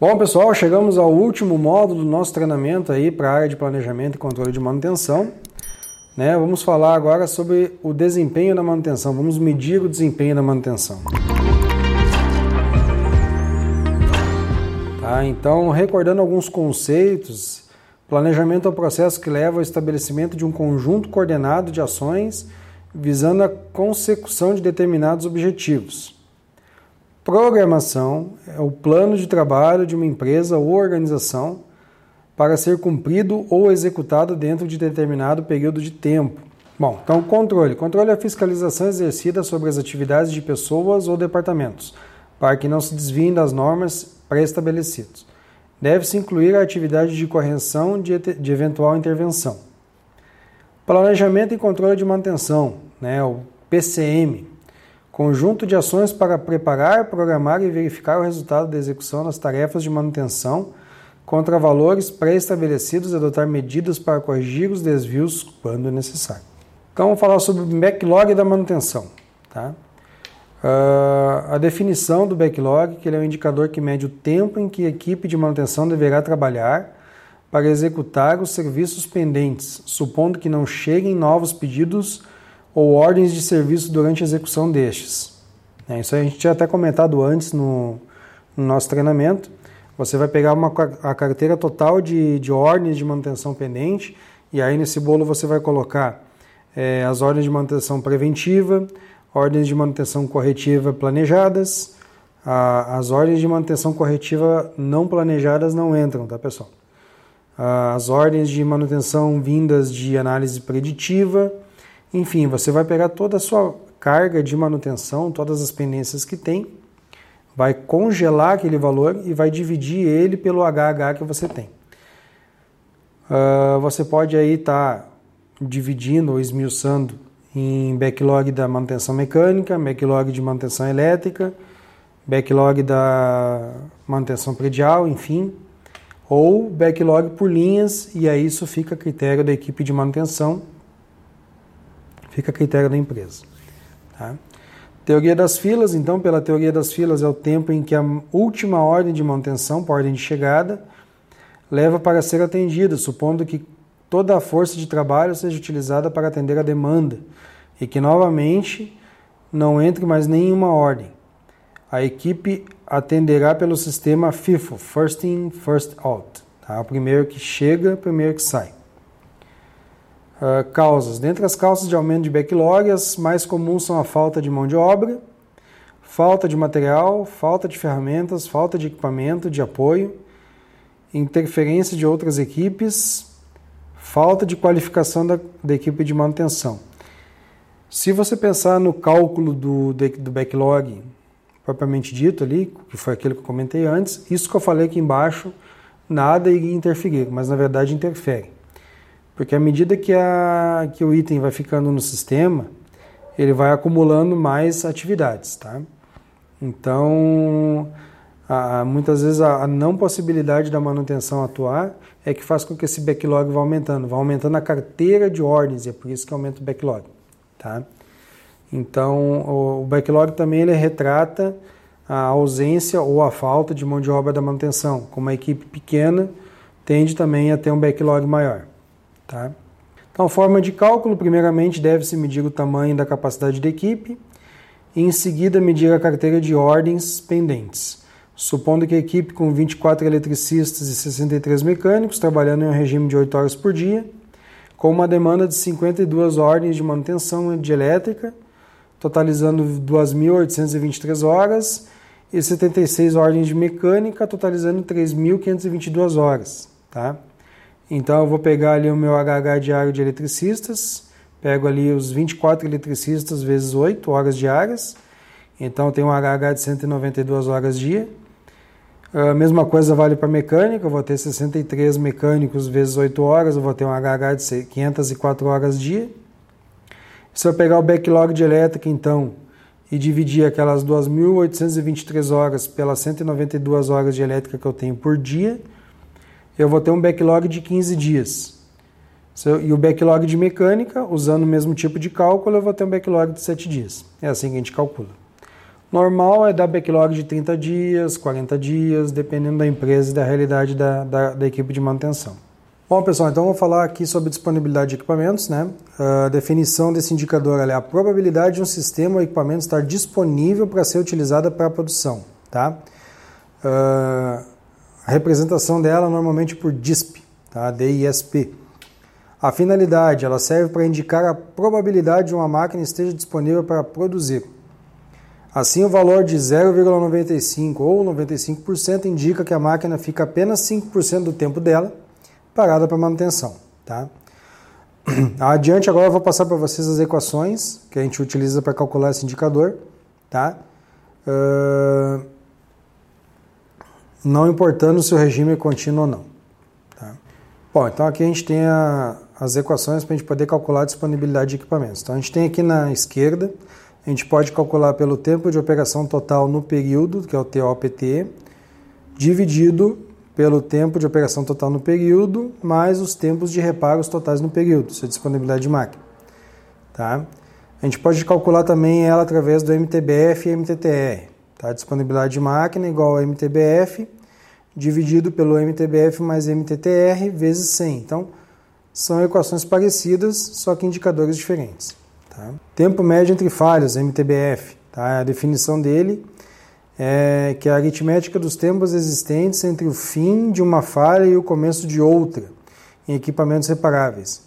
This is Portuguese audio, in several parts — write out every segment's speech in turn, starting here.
Bom, pessoal, chegamos ao último módulo do nosso treinamento aí para a área de planejamento e controle de manutenção. Né? Vamos falar agora sobre o desempenho da manutenção. Vamos medir o desempenho da manutenção. Tá? Então, recordando alguns conceitos, planejamento é o processo que leva ao estabelecimento de um conjunto coordenado de ações visando a consecução de determinados objetivos. Programação é o plano de trabalho de uma empresa ou organização para ser cumprido ou executado dentro de determinado período de tempo. Bom, então controle. Controle é a fiscalização exercida sobre as atividades de pessoas ou departamentos, para que não se desviem das normas pré-estabelecidas. Deve-se incluir a atividade de correção de, de eventual intervenção. Planejamento e controle de manutenção, né, o PCM, Conjunto de ações para preparar, programar e verificar o resultado da execução das tarefas de manutenção contra valores pré-estabelecidos e adotar medidas para corrigir os desvios quando necessário. Então, vamos falar sobre o backlog da manutenção. Tá? Uh, a definição do backlog, que ele é um indicador que mede o tempo em que a equipe de manutenção deverá trabalhar para executar os serviços pendentes, supondo que não cheguem novos pedidos ou ordens de serviço durante a execução destes. É, isso a gente tinha até comentado antes no, no, nosso treinamento. Você vai pegar uma, a carteira total de, de ordens de manutenção pendente e aí nesse bolo você vai colocar é, as ordens de manutenção preventiva, ordens de manutenção corretiva planejadas, a, as ordens de manutenção corretiva não planejadas não entram, tá pessoal? As ordens de manutenção vindas de análise preditiva, enfim, você vai pegar toda a sua carga de manutenção, todas as pendências que tem, vai congelar aquele valor e vai dividir ele pelo HH que você tem. Uh, você pode aí estar tá dividindo ou esmiuçando em backlog da manutenção mecânica, backlog de manutenção elétrica, backlog da manutenção predial, enfim, ou backlog por linhas, e aí isso fica a critério da equipe de manutenção Fica a critério da empresa. Tá? Teoria das filas, então, pela teoria das filas, é o tempo em que a última ordem de manutenção, por ordem de chegada, leva para ser atendida, supondo que toda a força de trabalho seja utilizada para atender a demanda e que, novamente, não entre mais nenhuma ordem. A equipe atenderá pelo sistema FIFO, First In, First Out. Tá? O primeiro que chega, o primeiro que sai. Uh, causas. Dentre as causas de aumento de backlog, as mais comuns são a falta de mão de obra, falta de material, falta de ferramentas, falta de equipamento de apoio, interferência de outras equipes, falta de qualificação da, da equipe de manutenção. Se você pensar no cálculo do, do backlog propriamente dito ali, que foi aquilo que eu comentei antes, isso que eu falei aqui embaixo, nada iria interferir, mas na verdade interfere. Porque à medida que, a, que o item vai ficando no sistema, ele vai acumulando mais atividades, tá? Então, a, muitas vezes a, a, não possibilidade da manutenção atuar é que faz com que esse backlog vá aumentando, vai aumentando a carteira de ordens, e é por isso que aumenta o backlog, tá? Então, o, o backlog também ele retrata a ausência ou a falta de mão de obra da manutenção. Como a equipe pequena, tende também a ter um backlog maior. Tá? Então, forma de cálculo, primeiramente deve-se medir o tamanho da capacidade da equipe e em seguida medir a carteira de ordens pendentes. Supondo que a equipe com 24 eletricistas e 63 mecânicos trabalhando em um regime de 8 horas por dia, com uma demanda de 52 ordens de manutenção de elétrica, totalizando 2.823 horas, e 76 ordens de mecânica, totalizando 3.522 horas. Tá? Então eu vou pegar ali o meu HH diário de eletricistas, pego ali os 24 eletricistas vezes 8 horas diárias, então tenho um HH de 192 horas dia. A mesma coisa vale para mecânica, eu vou ter 63 mecânicos vezes 8 horas, eu vou ter um HH de 504 horas dia. Se eu pegar o backlog de elétrica, então, e dividir aquelas 2.823 horas pelas 192 horas de elétrica que eu tenho por dia, eu vou ter um backlog de 15 dias. E o backlog de mecânica, usando o mesmo tipo de cálculo, eu vou ter um backlog de 7 dias. É assim que a gente calcula. Normal é dar backlog de 30 dias, 40 dias, dependendo da empresa e da realidade da, da, da equipe de manutenção. Bom, pessoal, então vou falar aqui sobre disponibilidade de equipamentos. Né? A definição desse indicador é a probabilidade de um sistema ou equipamento estar disponível para ser utilizado para a produção. Tá? Uh, a representação dela normalmente por DISP, tá? DISP. A finalidade, ela serve para indicar a probabilidade de uma máquina esteja disponível para produzir. Assim, o valor de 0,95 ou 95% indica que a máquina fica apenas 5% do tempo dela parada para manutenção. Tá? Adiante, agora eu vou passar para vocês as equações que a gente utiliza para calcular esse indicador. Tá? Uh, não importando se o regime é contínuo ou não. Tá? Bom, então aqui a gente tem a, as equações para a gente poder calcular a disponibilidade de equipamentos. Então a gente tem aqui na esquerda a gente pode calcular pelo tempo de operação total no período, que é o TOPT, dividido pelo tempo de operação total no período, mais os tempos de reparos totais no período, isso é disponibilidade de máquina. Tá? A gente pode calcular também ela através do MTBF e MTTR. Tá? Disponibilidade de máquina igual a MTBF dividido pelo MTBF mais MTTR vezes 100. Então, são equações parecidas, só que indicadores diferentes. Tá? Tempo médio entre falhas, MTBF. Tá? A definição dele é que a aritmética dos tempos existentes entre o fim de uma falha e o começo de outra em equipamentos reparáveis.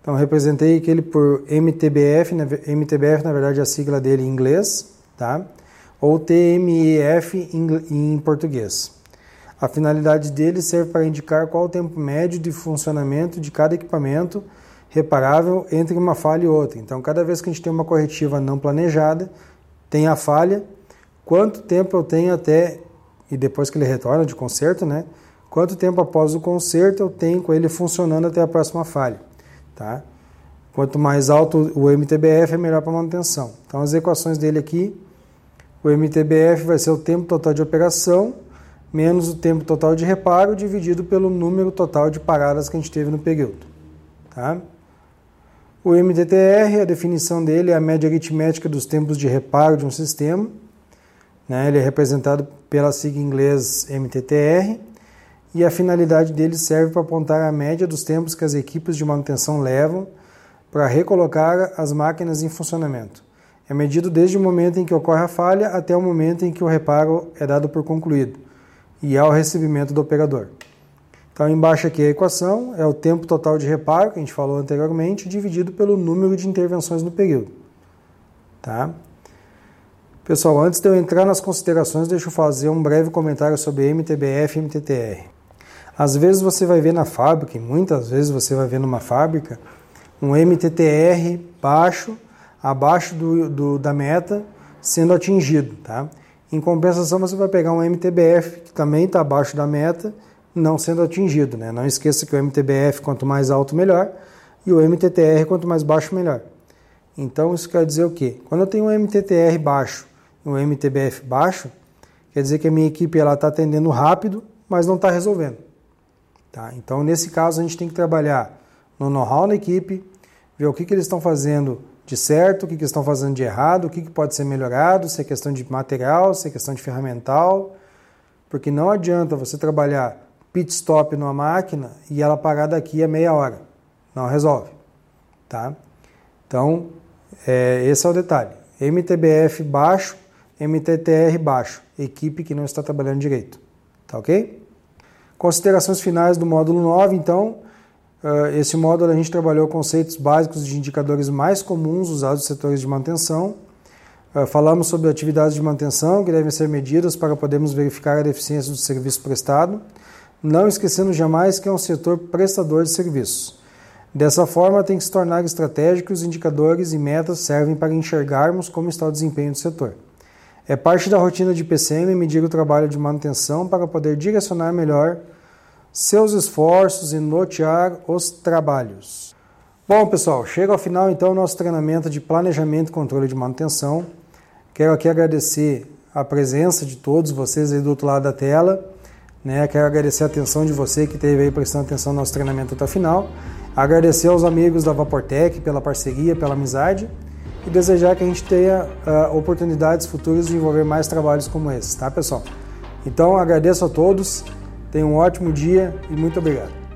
Então, representei aquele por MTBF, MTBF na verdade é a sigla dele em inglês, tá? Ou TMEF em português. A finalidade dele serve para indicar qual o tempo médio de funcionamento de cada equipamento reparável entre uma falha e outra. Então, cada vez que a gente tem uma corretiva não planejada, tem a falha, quanto tempo eu tenho até, e depois que ele retorna de conserto, né? Quanto tempo após o conserto eu tenho com ele funcionando até a próxima falha, tá? Quanto mais alto o MTBF, é melhor para manutenção. Então, as equações dele aqui, o MTBF vai ser o tempo total de operação menos o tempo total de reparo dividido pelo número total de paradas que a gente teve no período. Tá? O MTTR, a definição dele é a média aritmética dos tempos de reparo de um sistema. Né? Ele é representado pela sigla em inglês MTTR e a finalidade dele serve para apontar a média dos tempos que as equipes de manutenção levam para recolocar as máquinas em funcionamento. É medido desde o momento em que ocorre a falha até o momento em que o reparo é dado por concluído e ao recebimento do operador. Então, embaixo aqui a equação é o tempo total de reparo, que a gente falou anteriormente, dividido pelo número de intervenções no período. Tá? Pessoal, antes de eu entrar nas considerações, deixa eu fazer um breve comentário sobre MTBF e MTTR. Às vezes você vai ver na fábrica, e muitas vezes você vai ver numa fábrica, um MTTR baixo, abaixo do, do, da meta, sendo atingido. Tá? Em compensação, você vai pegar um MTBF que também está abaixo da meta não sendo atingido. Né? Não esqueça que o MTBF, quanto mais alto, melhor, e o MTTR, quanto mais baixo, melhor. Então, isso quer dizer o quê? Quando eu tenho um MTTR baixo e um MTBF baixo, quer dizer que a minha equipe está atendendo rápido, mas não está resolvendo. Tá? Então, nesse caso, a gente tem que trabalhar no know-how na equipe, ver o que, que eles estão fazendo de certo, o que, que estão fazendo de errado, o que, que pode ser melhorado, se é questão de material, se é questão de ferramental, porque não adianta você trabalhar pit stop numa máquina e ela parar daqui a meia hora. Não resolve. Tá? Então, é, esse é o detalhe. MTBF baixo, MTTR baixo. Equipe que não está trabalhando direito. Tá ok? Considerações finais do módulo 9, então. Uh, esse módulo a gente trabalhou conceitos básicos de indicadores mais comuns usados nos setores de manutenção. Uh, falamos sobre atividades de manutenção que devem ser medidas para podermos verificar a deficiência do serviço prestado não esquecendo jamais que é um setor prestador de serviços. Dessa forma, tem que se tornar estratégico e os indicadores e metas servem para enxergarmos como está o desempenho do setor. É parte da rotina de PCM medir o trabalho de manutenção para poder direcionar melhor seus esforços e notear os trabalhos. Bom, pessoal, chega ao final então o nosso treinamento de planejamento e controle de manutenção. Quero aqui agradecer a presença de todos vocês aí do outro lado da tela. Né? Quero agradecer a atenção de você que esteve aí prestando atenção no nosso treinamento até o final. Agradecer aos amigos da Vaportec pela parceria, pela amizade. e desejar que a gente tenha uh, oportunidades futuras de envolver mais trabalhos como esse, tá pessoal? Então agradeço a todos, tenham um ótimo dia e muito obrigado.